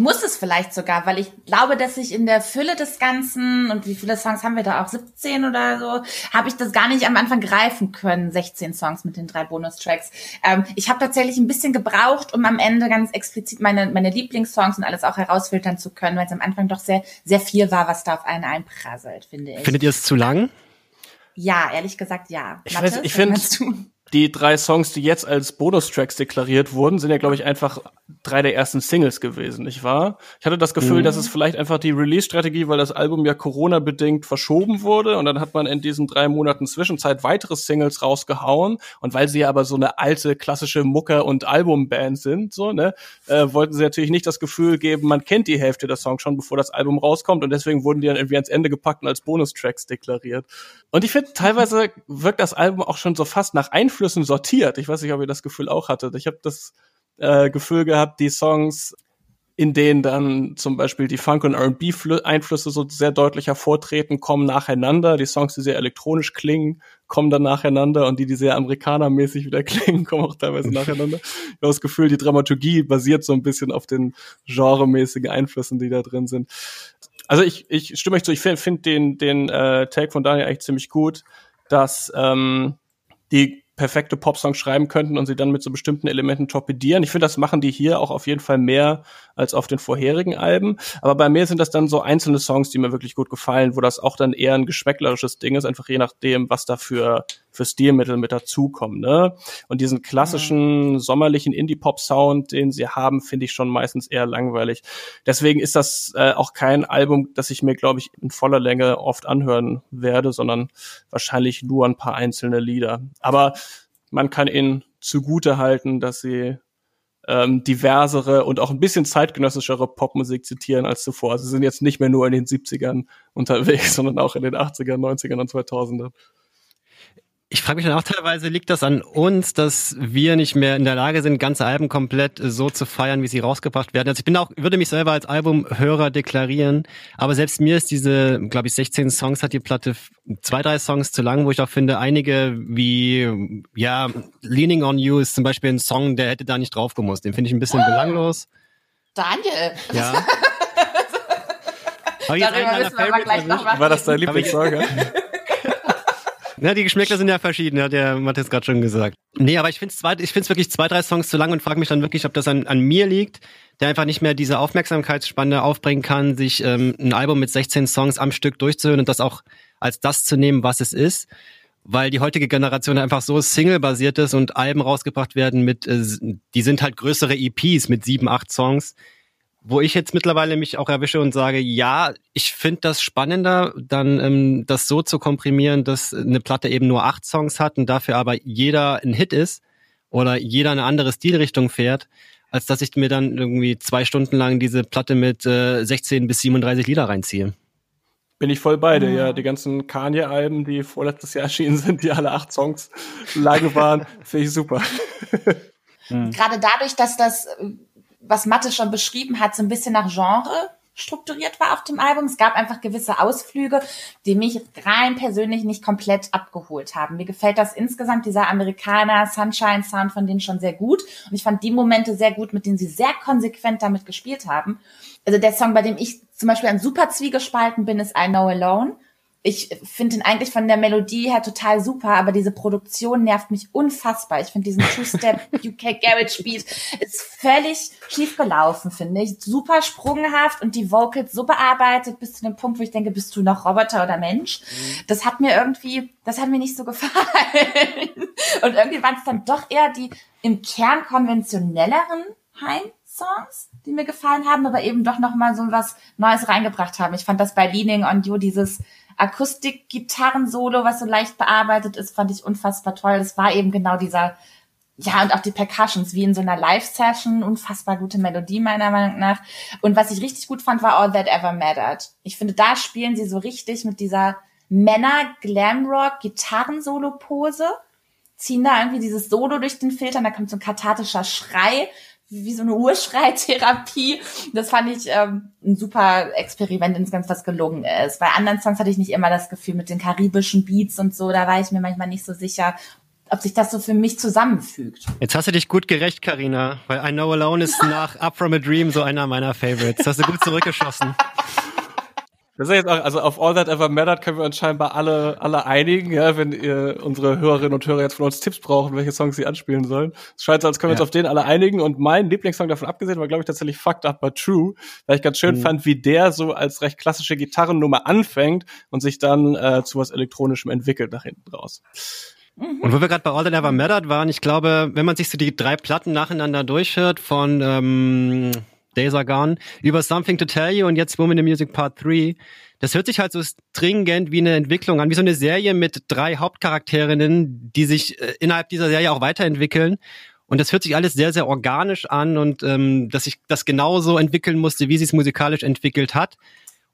muss es vielleicht sogar, weil ich glaube, dass ich in der Fülle des Ganzen und wie viele Songs haben wir da auch 17 oder so, habe ich das gar nicht am Anfang greifen können, 16 Songs mit den drei Bonustracks. Ähm, ich habe tatsächlich ein bisschen gebraucht, um am Ende ganz explizit meine meine Lieblingssongs und alles auch herausfiltern zu können, weil es am Anfang doch sehr sehr viel war, was da auf einen einprasselt, finde ich. Findet ihr es zu lang? Ja, ehrlich gesagt, ja. Ich, Mathe, ich finde die drei Songs, die jetzt als Bonustracks deklariert wurden, sind ja, glaube ich, einfach drei der ersten Singles gewesen, nicht wahr? Ich hatte das Gefühl, mhm. dass es vielleicht einfach die Release-Strategie, weil das Album ja Corona-bedingt verschoben wurde und dann hat man in diesen drei Monaten Zwischenzeit weitere Singles rausgehauen und weil sie ja aber so eine alte, klassische Mucker- und Albumband sind, so, ne, äh, wollten sie natürlich nicht das Gefühl geben, man kennt die Hälfte der Songs schon, bevor das Album rauskommt und deswegen wurden die dann irgendwie ans Ende gepackt und als Bonustracks deklariert. Und ich finde, teilweise wirkt das Album auch schon so fast nach Einfluss Einflüssen sortiert. Ich weiß nicht, ob ihr das Gefühl auch hattet. Ich habe das äh, Gefühl gehabt, die Songs in denen dann zum Beispiel die Funk- und R&B-Einflüsse so sehr deutlich hervortreten, kommen nacheinander. Die Songs, die sehr elektronisch klingen, kommen dann nacheinander und die, die sehr amerikanermäßig wieder [LAUGHS] klingen, kommen auch teilweise nacheinander. Ich habe das Gefühl, die Dramaturgie basiert so ein bisschen auf den genremäßigen Einflüssen, die da drin sind. Also ich, ich stimme euch zu, ich finde find den, den äh, Take von Daniel eigentlich ziemlich gut, dass ähm, die perfekte Popsongs schreiben könnten und sie dann mit so bestimmten Elementen torpedieren. Ich finde, das machen die hier auch auf jeden Fall mehr als auf den vorherigen Alben. Aber bei mir sind das dann so einzelne Songs, die mir wirklich gut gefallen, wo das auch dann eher ein geschmäcklerisches Ding ist, einfach je nachdem, was da für, für Stilmittel mit dazukommen. Ne? Und diesen klassischen mhm. sommerlichen Indie-Pop-Sound, den sie haben, finde ich schon meistens eher langweilig. Deswegen ist das äh, auch kein Album, das ich mir, glaube ich, in voller Länge oft anhören werde, sondern wahrscheinlich nur ein paar einzelne Lieder. Aber man kann ihnen zugute halten, dass sie ähm, diversere und auch ein bisschen zeitgenössischere Popmusik zitieren als zuvor. Sie sind jetzt nicht mehr nur in den 70ern unterwegs, [LAUGHS] sondern auch in den 80ern, 90ern und 2000ern. Ich frage mich dann auch teilweise, liegt das an uns, dass wir nicht mehr in der Lage sind, ganze Alben komplett so zu feiern, wie sie rausgebracht werden? Also ich bin auch, würde mich selber als Albumhörer deklarieren, aber selbst mir ist diese, glaube ich, 16 Songs hat die Platte zwei, drei Songs zu lang, wo ich auch finde, einige wie, ja, Leaning on You ist zum Beispiel ein Song, der hätte da nicht drauf gemusst. Den finde ich ein bisschen belanglos. Daniel! Ja. [LAUGHS] Darüber müssen wir aber gleich noch War das dein Lieblingssong, Ja, die Geschmäcker sind ja verschieden, hat der Matthias gerade schon gesagt. Nee, aber ich finde es ich find's wirklich zwei, drei Songs zu lang und frage mich dann wirklich, ob das an, an mir liegt, der einfach nicht mehr diese Aufmerksamkeitsspanne aufbringen kann, sich ähm, ein Album mit 16 Songs am Stück durchzuhören und das auch als das zu nehmen, was es ist. Weil die heutige Generation einfach so Single-basiert ist und Alben rausgebracht werden mit, äh, die sind halt größere EPs mit sieben, acht Songs wo ich jetzt mittlerweile mich auch erwische und sage, ja, ich finde das spannender, dann ähm, das so zu komprimieren, dass eine Platte eben nur acht Songs hat und dafür aber jeder ein Hit ist oder jeder eine andere Stilrichtung fährt, als dass ich mir dann irgendwie zwei Stunden lang diese Platte mit äh, 16 bis 37 Lieder reinziehe. Bin ich voll bei dir, ja. Die ganzen Kanye-Alben, die vorletztes Jahr erschienen sind, die alle acht Songs lang waren, [LAUGHS] finde ich super. Gerade dadurch, dass das was Mathe schon beschrieben hat, so ein bisschen nach Genre strukturiert war auf dem Album. Es gab einfach gewisse Ausflüge, die mich rein persönlich nicht komplett abgeholt haben. Mir gefällt das insgesamt, dieser Amerikaner Sunshine Sound von denen schon sehr gut. Und ich fand die Momente sehr gut, mit denen sie sehr konsequent damit gespielt haben. Also der Song, bei dem ich zum Beispiel ein super Zwiegespalten bin, ist I Know Alone ich finde ihn eigentlich von der Melodie her total super, aber diese Produktion nervt mich unfassbar. Ich finde diesen Two-Step [LAUGHS] UK Garage Beat ist völlig schief gelaufen, finde ich. Super sprunghaft und die Vocals so bearbeitet bis zu dem Punkt, wo ich denke, bist du noch Roboter oder Mensch? Mhm. Das hat mir irgendwie, das hat mir nicht so gefallen. [LAUGHS] und irgendwie waren es dann doch eher die im Kern konventionelleren Heim-Songs, die mir gefallen haben, aber eben doch noch mal so was Neues reingebracht haben. Ich fand das bei Leaning on You dieses Akustik-Gitarren-Solo, was so leicht bearbeitet ist, fand ich unfassbar toll. Das war eben genau dieser, ja, und auch die Percussions, wie in so einer Live-Session, unfassbar gute Melodie meiner Meinung nach. Und was ich richtig gut fand, war All That Ever Mattered. Ich finde, da spielen sie so richtig mit dieser Männer-Glamrock-Gitarren-Solo-Pose ziehen da irgendwie dieses Solo durch den Filter und da kommt so ein kathartischer Schrei wie so eine Urschreitherapie. Das fand ich ähm, ein super Experiment, insgesamt was gelungen ist. Bei anderen Songs hatte ich nicht immer das Gefühl mit den karibischen Beats und so, da war ich mir manchmal nicht so sicher, ob sich das so für mich zusammenfügt. Jetzt hast du dich gut gerecht, Karina, weil I Know Alone ist [LAUGHS] nach Up From a Dream so einer meiner Favorites. Das hast du gut zurückgeschossen. [LAUGHS] Das ist jetzt auch, also auf All That Ever Mattered können wir uns scheinbar alle, alle einigen, ja, wenn ihr unsere Hörerinnen und Hörer jetzt von uns Tipps brauchen, welche Songs sie anspielen sollen. Es scheint so, als können wir ja. uns auf den alle einigen. Und mein Lieblingssong davon abgesehen war, glaube ich, tatsächlich Fucked Up But True, weil ich ganz schön mhm. fand, wie der so als recht klassische Gitarrennummer anfängt und sich dann äh, zu was Elektronischem entwickelt nach hinten raus. Und wo wir gerade bei All That Ever Mattered waren, ich glaube, wenn man sich so die drei Platten nacheinander durchhört von ähm, Days Are Gone, über Something to Tell You und jetzt Woman in Music Part 3. Das hört sich halt so stringent wie eine Entwicklung an, wie so eine Serie mit drei Hauptcharakterinnen, die sich äh, innerhalb dieser Serie auch weiterentwickeln. Und das hört sich alles sehr, sehr organisch an und ähm, dass sich das genauso entwickeln musste, wie sie es musikalisch entwickelt hat.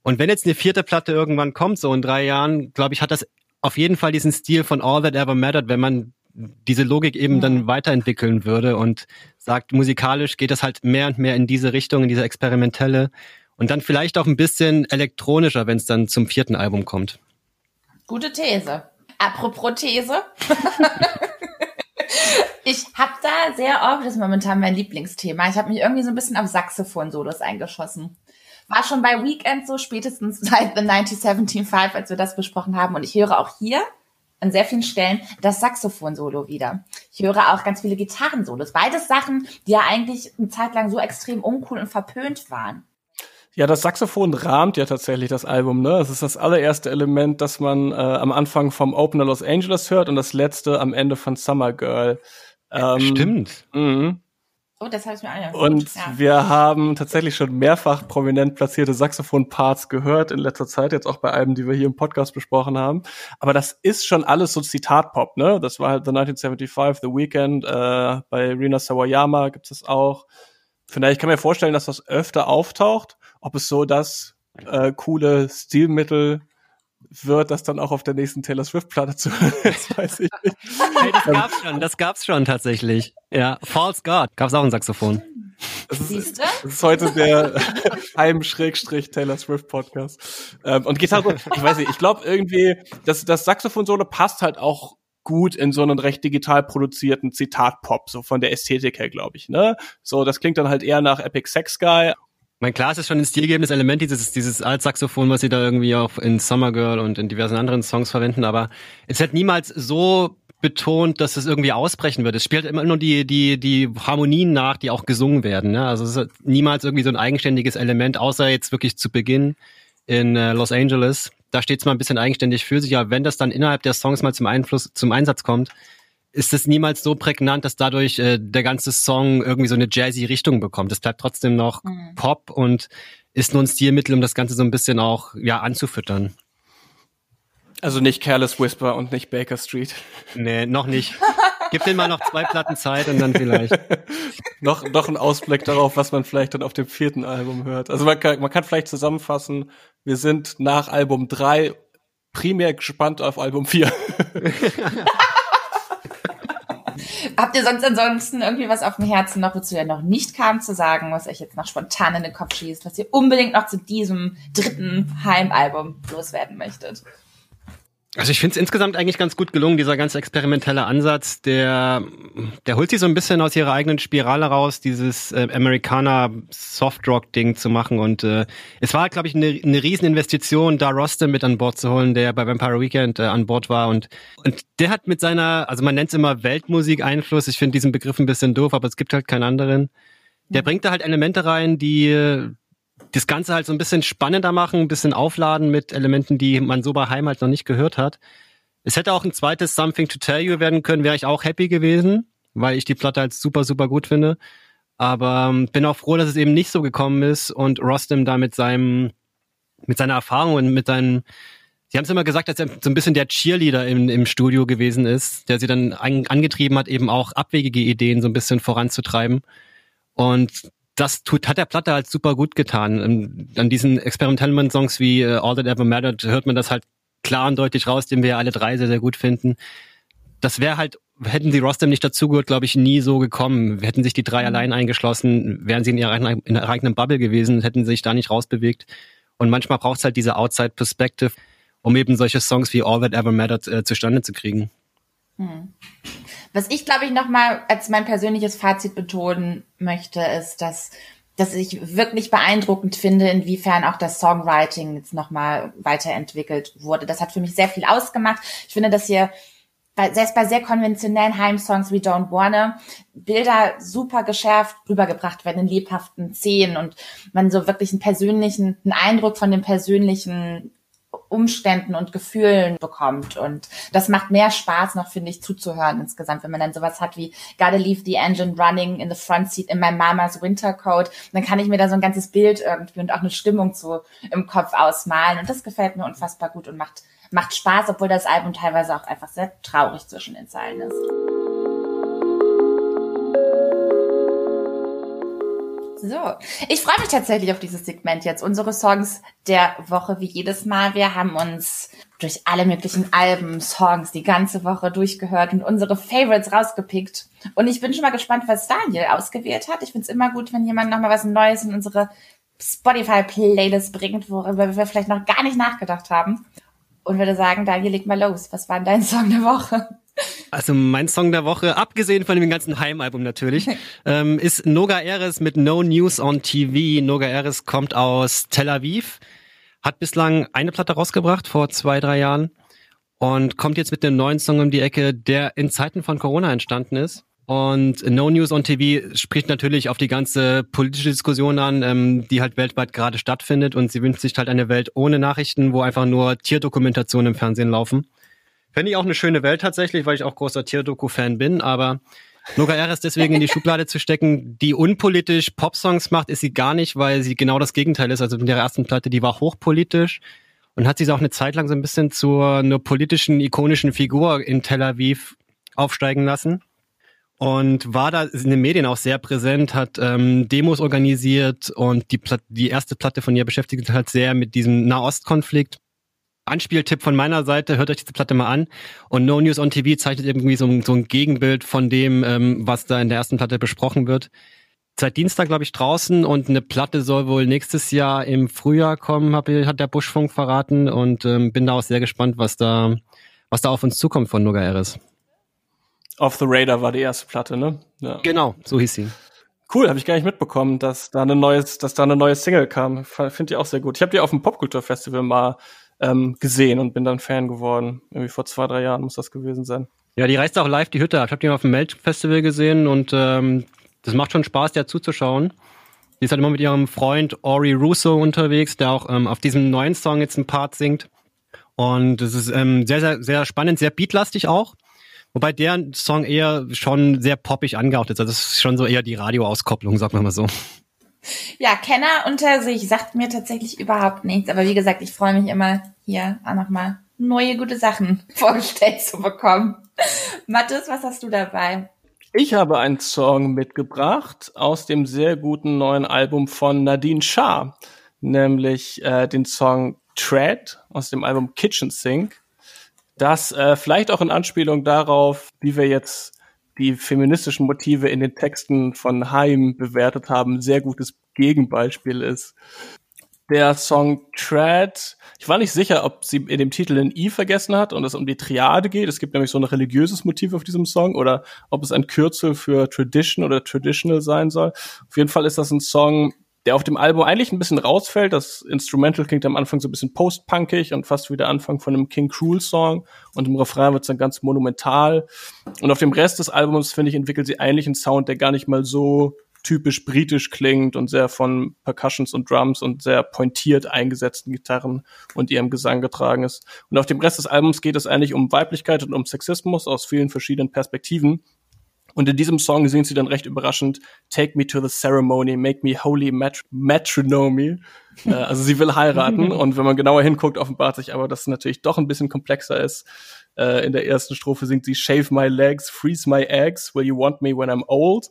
Und wenn jetzt eine vierte Platte irgendwann kommt, so in drei Jahren, glaube ich, hat das auf jeden Fall diesen Stil von All That Ever Mattered, wenn man diese Logik eben ja. dann weiterentwickeln würde und sagt, musikalisch geht es halt mehr und mehr in diese Richtung, in diese experimentelle und dann vielleicht auch ein bisschen elektronischer, wenn es dann zum vierten Album kommt. Gute These. Apropos These. [LAUGHS] ich habe da sehr oft, das ist momentan mein Lieblingsthema, ich habe mich irgendwie so ein bisschen auf Saxophon-Solos eingeschossen. War schon bei Weekend so, spätestens seit The 1975, als wir das besprochen haben. Und ich höre auch hier an sehr vielen Stellen das Saxophon-Solo wieder. Ich höre auch ganz viele Gitarrensolos. Beides Sachen, die ja eigentlich eine Zeit lang so extrem uncool und verpönt waren. Ja, das Saxophon rahmt ja tatsächlich das Album, ne? Es ist das allererste Element, das man äh, am Anfang vom Opener Los Angeles hört und das letzte am Ende von Summer Girl. Ähm, Stimmt. Mhm. Oh, das habe ich mir angeguckt. Und ja. wir haben tatsächlich schon mehrfach prominent platzierte Saxophon-Parts gehört in letzter Zeit, jetzt auch bei Alben, die wir hier im Podcast besprochen haben. Aber das ist schon alles so Zitat-Pop, ne? Das war halt The 1975, The Weekend, äh, bei Rina Sawayama gibt es auch. Vielleicht ich kann mir vorstellen, dass das öfter auftaucht. Ob es so das äh, coole Stilmittel wird, das dann auch auf der nächsten Taylor Swift-Platte zu hören ist, [LAUGHS] weiß ich nicht. Hey, das gab's schon, das gab's schon tatsächlich. Ja, False God gab's auch ein Saxophon. Das ist, das ist heute der [LAUGHS] Heim-Taylor Swift-Podcast. Ähm, und Gitarre, ich weiß nicht, ich glaube irgendwie, dass das Saxophon-Solo passt halt auch gut in so einen recht digital produzierten Zitat-Pop, so von der Ästhetik her, glaube ich. Ne? So, das klingt dann halt eher nach Epic Sex Guy mein klar, ist schon ein stilgebendes Element, dieses, dieses Altsaxophon, was sie da irgendwie auch in Summer Girl und in diversen anderen Songs verwenden, aber es hat niemals so betont, dass es irgendwie ausbrechen wird. Es spielt immer nur die, die, die Harmonien nach, die auch gesungen werden. Ne? Also es ist niemals irgendwie so ein eigenständiges Element, außer jetzt wirklich zu Beginn in äh, Los Angeles. Da steht es mal ein bisschen eigenständig für sich, aber wenn das dann innerhalb der Songs mal zum Einfluss, zum Einsatz kommt, ist es niemals so prägnant, dass dadurch äh, der ganze Song irgendwie so eine jazzy Richtung bekommt. Es bleibt trotzdem noch mhm. Pop und ist nur ein Stilmittel, um das Ganze so ein bisschen auch ja anzufüttern. Also nicht Careless Whisper und nicht Baker Street. [LAUGHS] Nee, noch nicht. Gib den mal noch zwei Platten Zeit und dann vielleicht. [LAUGHS] noch, noch ein Ausblick darauf, was man vielleicht dann auf dem vierten Album hört. Also man kann, man kann vielleicht zusammenfassen, wir sind nach Album drei primär gespannt auf Album vier. [LAUGHS] [LAUGHS] Habt ihr sonst ansonsten irgendwie was auf dem Herzen noch, wozu ihr noch nicht kam zu sagen, was euch jetzt noch spontan in den Kopf schießt, was ihr unbedingt noch zu diesem dritten Heimalbum loswerden möchtet? Also ich finde es insgesamt eigentlich ganz gut gelungen, dieser ganz experimentelle Ansatz, der, der holt sich so ein bisschen aus ihrer eigenen Spirale raus, dieses äh, Amerikaner Softrock-Ding zu machen. Und äh, es war, glaube ich, eine, eine Rieseninvestition, da Rostam mit an Bord zu holen, der bei Vampire Weekend äh, an Bord war. Und, und der hat mit seiner, also man nennt es immer Weltmusik-Einfluss, ich finde diesen Begriff ein bisschen doof, aber es gibt halt keinen anderen. Der bringt da halt Elemente rein, die das Ganze halt so ein bisschen spannender machen, ein bisschen aufladen mit Elementen, die man so bei Heim halt noch nicht gehört hat. Es hätte auch ein zweites Something to Tell You werden können, wäre ich auch happy gewesen, weil ich die Platte halt super, super gut finde. Aber ähm, bin auch froh, dass es eben nicht so gekommen ist und Rostam da mit seinem, mit seiner Erfahrung und mit seinem, Sie haben es immer gesagt, dass er so ein bisschen der Cheerleader im, im Studio gewesen ist, der sie dann an, angetrieben hat, eben auch abwegige Ideen so ein bisschen voranzutreiben. Und das tut, hat der Platte halt super gut getan. Ähm, an diesen experimentellen Songs wie uh, All That Ever Mattered hört man das halt klar und deutlich raus, den wir alle drei sehr, sehr gut finden. Das wäre halt, hätten sie Rostam nicht dazugehört, glaube ich, nie so gekommen. Hätten sich die drei mhm. allein eingeschlossen, wären sie in ihrer, in ihrer eigenen Bubble gewesen, hätten sich da nicht rausbewegt. Und manchmal braucht es halt diese Outside Perspective, um eben solche Songs wie All That Ever Mattered äh, zustande zu kriegen. Hm. Was ich, glaube ich, nochmal als mein persönliches Fazit betonen möchte, ist, dass, dass ich wirklich beeindruckend finde, inwiefern auch das Songwriting jetzt nochmal weiterentwickelt wurde. Das hat für mich sehr viel ausgemacht. Ich finde, dass hier bei, selbst bei sehr konventionellen Heimsongs wie Don't Wanna Bilder super geschärft rübergebracht werden in lebhaften Szenen und man so wirklich einen persönlichen, einen Eindruck von dem persönlichen Umständen und Gefühlen bekommt. Und das macht mehr Spaß noch, finde ich, zuzuhören insgesamt, wenn man dann sowas hat wie Gotta leave the engine running in the front seat in my mama's winter coat. Dann kann ich mir da so ein ganzes Bild irgendwie und auch eine Stimmung zu im Kopf ausmalen. Und das gefällt mir unfassbar gut und macht, macht Spaß, obwohl das Album teilweise auch einfach sehr traurig zwischen den Zeilen ist. So, ich freue mich tatsächlich auf dieses Segment jetzt. Unsere Songs der Woche wie jedes Mal. Wir haben uns durch alle möglichen Alben, Songs die ganze Woche durchgehört und unsere Favorites rausgepickt. Und ich bin schon mal gespannt, was Daniel ausgewählt hat. Ich finde es immer gut, wenn jemand nochmal was Neues in unsere Spotify-Playlist bringt, worüber wir vielleicht noch gar nicht nachgedacht haben. Und würde sagen, Daniel, leg mal los. Was war denn dein Song der Woche? Also mein Song der Woche, abgesehen von dem ganzen Heimalbum natürlich, [LAUGHS] ähm, ist Noga Eres mit No News on TV. Noga Eres kommt aus Tel Aviv, hat bislang eine Platte rausgebracht vor zwei, drei Jahren und kommt jetzt mit einem neuen Song um die Ecke, der in Zeiten von Corona entstanden ist. Und No News on TV spricht natürlich auf die ganze politische Diskussion an, ähm, die halt weltweit gerade stattfindet. Und sie wünscht sich halt eine Welt ohne Nachrichten, wo einfach nur Tierdokumentationen im Fernsehen laufen. Fände ich auch eine schöne Welt tatsächlich, weil ich auch großer Tierdoku-Fan bin, aber Noga Eres deswegen in die Schublade zu stecken, die unpolitisch Popsongs macht, ist sie gar nicht, weil sie genau das Gegenteil ist. Also in der ersten Platte, die war hochpolitisch und hat sich auch eine Zeit lang so ein bisschen zur einer politischen, ikonischen Figur in Tel Aviv aufsteigen lassen und war da in den Medien auch sehr präsent, hat ähm, Demos organisiert und die, Plat die erste Platte von ihr beschäftigt halt sehr mit diesem Nahostkonflikt Anspieltipp von meiner Seite, hört euch diese Platte mal an. Und No News on TV zeichnet irgendwie so, ein, so ein Gegenbild von dem, ähm, was da in der ersten Platte besprochen wird. Seit Dienstag, glaube ich, draußen und eine Platte soll wohl nächstes Jahr im Frühjahr kommen, hab, hat der Buschfunk verraten und ähm, bin da auch sehr gespannt, was da, was da auf uns zukommt von Noga Eres. Off the Radar war die erste Platte, ne? Ja. Genau, so hieß sie. Cool, habe ich gar nicht mitbekommen, dass da eine neues, dass da eine neue Single kam. Finde ich auch sehr gut. Ich habe die auf dem Popkulturfestival mal ähm, gesehen und bin dann Fan geworden. Irgendwie vor zwei, drei Jahren muss das gewesen sein. Ja, die reißt auch live die Hütte ab. Ich habe die auf dem Melt-Festival gesehen und ähm, das macht schon Spaß, der zuzuschauen. Die ist halt immer mit ihrem Freund Ori Russo unterwegs, der auch ähm, auf diesem neuen Song jetzt einen Part singt. Und es ist ähm, sehr, sehr, sehr spannend, sehr beatlastig auch. Wobei der Song eher schon sehr poppig angehaucht ist. Also das ist schon so eher die Radioauskopplung, sagen wir mal so. Ja, Kenner unter sich sagt mir tatsächlich überhaupt nichts. Aber wie gesagt, ich freue mich immer, hier auch nochmal neue gute Sachen [LAUGHS] vorgestellt zu bekommen. Mathis, was hast du dabei? Ich habe einen Song mitgebracht aus dem sehr guten neuen Album von Nadine Shah, nämlich äh, den Song Tread aus dem Album Kitchen Sink. Das äh, vielleicht auch in Anspielung darauf, wie wir jetzt die feministischen Motive in den Texten von Haim bewertet haben, sehr gutes Gegenbeispiel ist. Der Song Tread, ich war nicht sicher, ob sie in dem Titel ein I vergessen hat und es um die Triade geht. Es gibt nämlich so ein religiöses Motiv auf diesem Song oder ob es ein Kürzel für Tradition oder Traditional sein soll. Auf jeden Fall ist das ein Song, der auf dem Album eigentlich ein bisschen rausfällt. Das Instrumental klingt am Anfang so ein bisschen post-punkig und fast wie der Anfang von einem King Cruel Song. Und im Refrain wird es dann ganz monumental. Und auf dem Rest des Albums, finde ich, entwickelt sie eigentlich einen Sound, der gar nicht mal so typisch britisch klingt und sehr von Percussions und Drums und sehr pointiert eingesetzten Gitarren und ihrem Gesang getragen ist. Und auf dem Rest des Albums geht es eigentlich um Weiblichkeit und um Sexismus aus vielen verschiedenen Perspektiven. Und in diesem Song singt sie dann recht überraschend, Take me to the ceremony, make me holy mat matrimony. äh, also sie will heiraten [LAUGHS] und wenn man genauer hinguckt, offenbart sich aber, dass es natürlich doch ein bisschen komplexer ist. Äh, in der ersten Strophe singt sie, Shave my legs, freeze my eggs, will you want me when I'm old?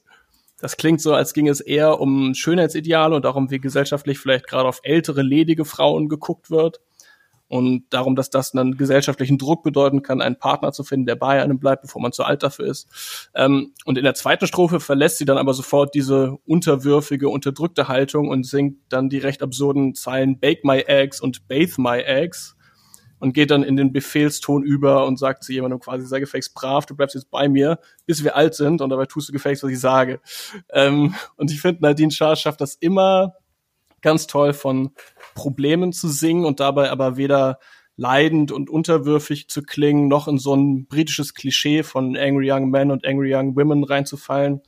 Das klingt so, als ging es eher um Schönheitsideale und darum, wie gesellschaftlich vielleicht gerade auf ältere, ledige Frauen geguckt wird und darum, dass das einen gesellschaftlichen Druck bedeuten kann, einen Partner zu finden, der bei einem bleibt, bevor man zu alt dafür ist. Ähm, und in der zweiten Strophe verlässt sie dann aber sofort diese unterwürfige, unterdrückte Haltung und singt dann die recht absurden Zeilen Bake my eggs und Bathe my eggs und geht dann in den Befehlston über und sagt zu jemandem quasi, sei gefälligst brav, du bleibst jetzt bei mir, bis wir alt sind und dabei tust du gefälligst, was ich sage. Ähm, und ich finde, Nadine Schaar schafft das immer ganz toll von Problemen zu singen und dabei aber weder leidend und unterwürfig zu klingen, noch in so ein britisches Klischee von Angry Young Men und Angry Young Women reinzufallen,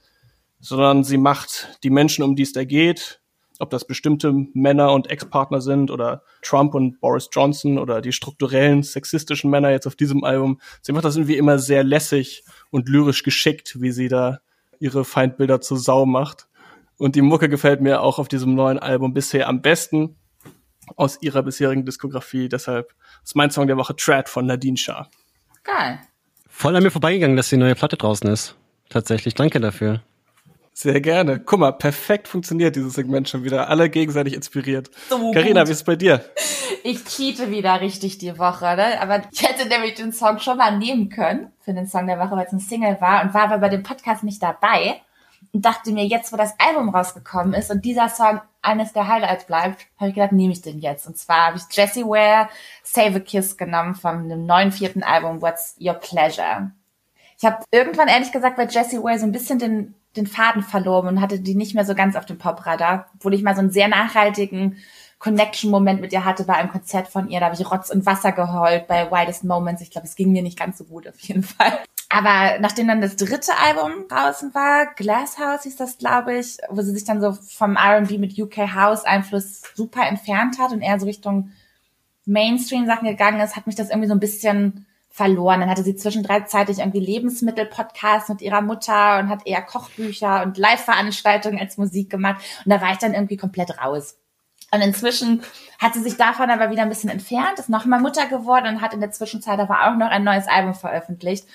sondern sie macht die Menschen, um die es da geht, ob das bestimmte Männer und Ex-Partner sind oder Trump und Boris Johnson oder die strukturellen sexistischen Männer jetzt auf diesem Album. Sie macht das irgendwie immer sehr lässig und lyrisch geschickt, wie sie da ihre Feindbilder zur Sau macht. Und die Mucke gefällt mir auch auf diesem neuen Album bisher am besten aus ihrer bisherigen Diskografie. Deshalb ist mein Song der Woche Trad von Nadine Shah. Geil. Voll an mir vorbeigegangen, dass die neue Platte draußen ist. Tatsächlich. Danke dafür. Sehr gerne. Guck mal, perfekt funktioniert dieses Segment schon wieder. Alle gegenseitig inspiriert. So Carina, wie ist es bei dir? Ich cheate wieder richtig die Woche, ne? Aber ich hätte nämlich den Song schon mal nehmen können für den Song der Woche, weil es ein Single war und war aber bei dem Podcast nicht dabei und dachte mir, jetzt wo das Album rausgekommen ist und dieser Song eines der Highlights bleibt, habe ich gedacht, nehme ich den jetzt. Und zwar habe ich Jessie Ware Save a Kiss genommen von dem neuen vierten Album What's Your Pleasure. Ich habe irgendwann ehrlich gesagt bei Jessie Ware so ein bisschen den, den Faden verloren und hatte die nicht mehr so ganz auf dem Popradar, obwohl ich mal so einen sehr nachhaltigen Connection-Moment mit ihr hatte bei einem Konzert von ihr. Da habe ich Rotz und Wasser geheult bei Widest Moments. Ich glaube, es ging mir nicht ganz so gut auf jeden Fall. Aber nachdem dann das dritte Album draußen war, Glasshouse hieß das, glaube ich, wo sie sich dann so vom R&B mit UK House Einfluss super entfernt hat und eher so Richtung Mainstream-Sachen gegangen ist, hat mich das irgendwie so ein bisschen verloren. Dann hatte sie zwischendurch irgendwie Lebensmittel-Podcasts mit ihrer Mutter und hat eher Kochbücher und Live-Veranstaltungen als Musik gemacht. Und da war ich dann irgendwie komplett raus. Und inzwischen hat sie sich davon aber wieder ein bisschen entfernt, ist nochmal Mutter geworden und hat in der Zwischenzeit aber auch noch ein neues Album veröffentlicht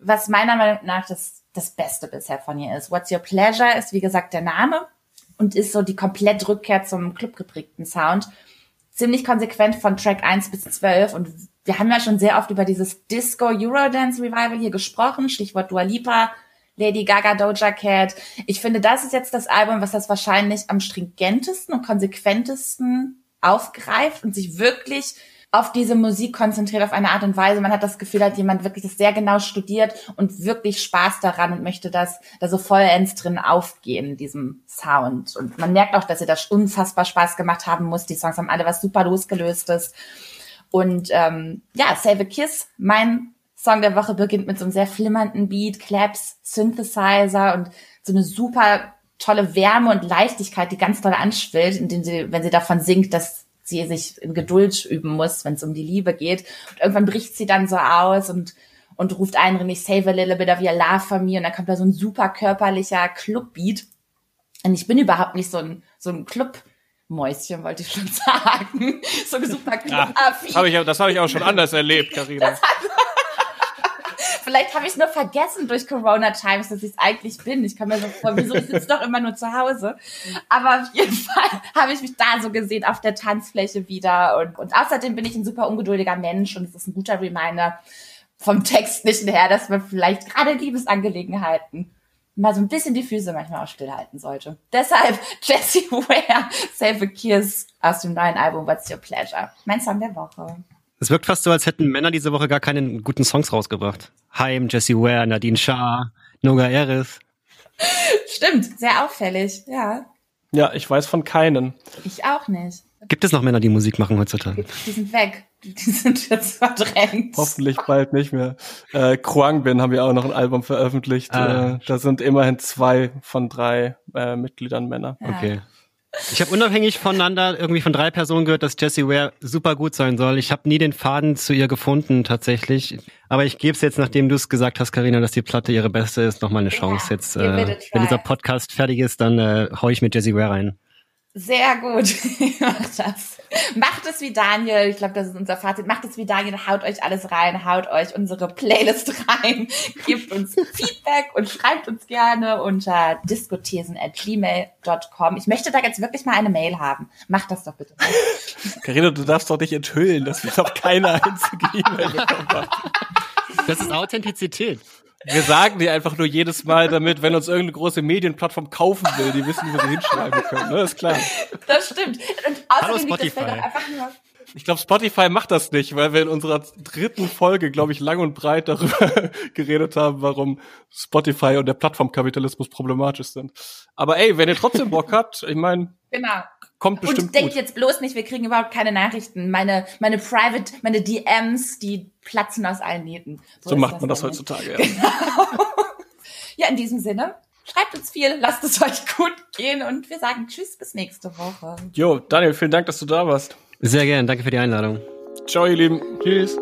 was meiner Meinung nach das, das Beste bisher von ihr ist. What's Your Pleasure ist, wie gesagt, der Name und ist so die komplett Rückkehr zum clubgeprägten Sound. Ziemlich konsequent von Track 1 bis 12 und wir haben ja schon sehr oft über dieses Disco Eurodance Revival hier gesprochen, Stichwort Dua Lipa, Lady Gaga, Doja Cat. Ich finde, das ist jetzt das Album, was das wahrscheinlich am stringentesten und konsequentesten aufgreift und sich wirklich auf diese Musik konzentriert auf eine Art und Weise. Man hat das Gefühl, hat jemand wirklich das sehr genau studiert und wirklich Spaß daran und möchte das da so vollends drin aufgehen, diesem Sound. Und man merkt auch, dass ihr das unfassbar Spaß gemacht haben muss. Die Songs haben alle was super losgelöstes. Und ähm, ja, Save a Kiss, mein Song der Woche beginnt mit so einem sehr flimmernden Beat, Claps, Synthesizer und so eine super tolle Wärme und Leichtigkeit, die ganz toll anschwillt, indem sie, wenn sie davon singt, dass sie sich in Geduld üben muss, wenn es um die Liebe geht. Und irgendwann bricht sie dann so aus und und ruft einrinnig Save a little bit of your love for me und dann kommt da so ein super körperlicher Clubbeat. Und ich bin überhaupt nicht so ein so ein Clubmäuschen, wollte ich schon [LAUGHS] sagen. So ein super Club. Ja, das habe ich, das hab ich auch schon [LAUGHS] anders erlebt, Carina. Vielleicht habe ich es nur vergessen durch Corona Times, dass ich es eigentlich bin. Ich kann mir so vor, wieso ich sitze doch immer nur zu Hause. Aber auf jeden [LAUGHS] Fall habe ich mich da so gesehen auf der Tanzfläche wieder. Und, und außerdem bin ich ein super ungeduldiger Mensch und es ist ein guter Reminder vom Textlichen her, dass man vielleicht gerade Liebesangelegenheiten mal so ein bisschen die Füße manchmal auch stillhalten sollte. Deshalb [LAUGHS] Jessie Ware, Save a Kiss aus dem neuen Album What's Your Pleasure? Mein Song der Woche. Es wirkt fast so, als hätten Männer diese Woche gar keine guten Songs rausgebracht. Haim, Jesse Ware, Nadine Shah, Noga Eris. Stimmt, sehr auffällig, ja. Ja, ich weiß von keinen. Ich auch nicht. Gibt es noch Männer, die Musik machen heutzutage? Die sind weg. Die sind jetzt verdrängt. Hoffentlich bald nicht mehr. Äh, Bin haben wir auch noch ein Album veröffentlicht. Ah. Äh, da sind immerhin zwei von drei äh, Mitgliedern Männer. Ja. Okay. Ich habe unabhängig voneinander irgendwie von drei Personen gehört, dass Jessie Ware super gut sein soll. Ich habe nie den Faden zu ihr gefunden tatsächlich. Aber ich gebe es jetzt, nachdem du es gesagt hast, Karina, dass die Platte ihre beste ist, noch mal eine Chance. Jetzt, äh, wenn dieser Podcast fertig ist, dann äh, hau ich mit Jessie Ware rein. Sehr gut. [LAUGHS] Macht das. Macht es wie Daniel. Ich glaube, das ist unser Fazit. Macht es wie Daniel. Haut euch alles rein. Haut euch unsere Playlist rein. [LAUGHS] Gebt uns Feedback und schreibt uns gerne unter diskothesen.gmail.com. Ich möchte da jetzt wirklich mal eine Mail haben. Macht das doch bitte. [LAUGHS] Carina, du darfst doch nicht enthüllen, dass wir noch keine einzige E-Mail bekommen haben. Das ist Authentizität. Wir sagen die einfach nur jedes Mal, damit, wenn uns irgendeine große Medienplattform kaufen will, die wissen, wo sie hinschreiben können. Ne? Ist klar. Das stimmt. Und Hallo Spotify. Ich glaube, Spotify macht das nicht, weil wir in unserer dritten Folge, glaube ich, lang und breit darüber [LAUGHS] geredet haben, warum Spotify und der Plattformkapitalismus problematisch sind. Aber ey, wenn ihr trotzdem Bock habt, ich meine, genau kommt bestimmt Und denkt jetzt bloß nicht, wir kriegen überhaupt keine Nachrichten. Meine, meine Private, meine DMs, die platzen aus allen Nähten. So, so macht man das heutzutage, ja. Genau. [LAUGHS] ja, in diesem Sinne, schreibt uns viel, lasst es euch gut gehen und wir sagen Tschüss bis nächste Woche. Jo, Daniel, vielen Dank, dass du da warst. Sehr gern, danke für die Einladung. Ciao, ihr Lieben. Tschüss.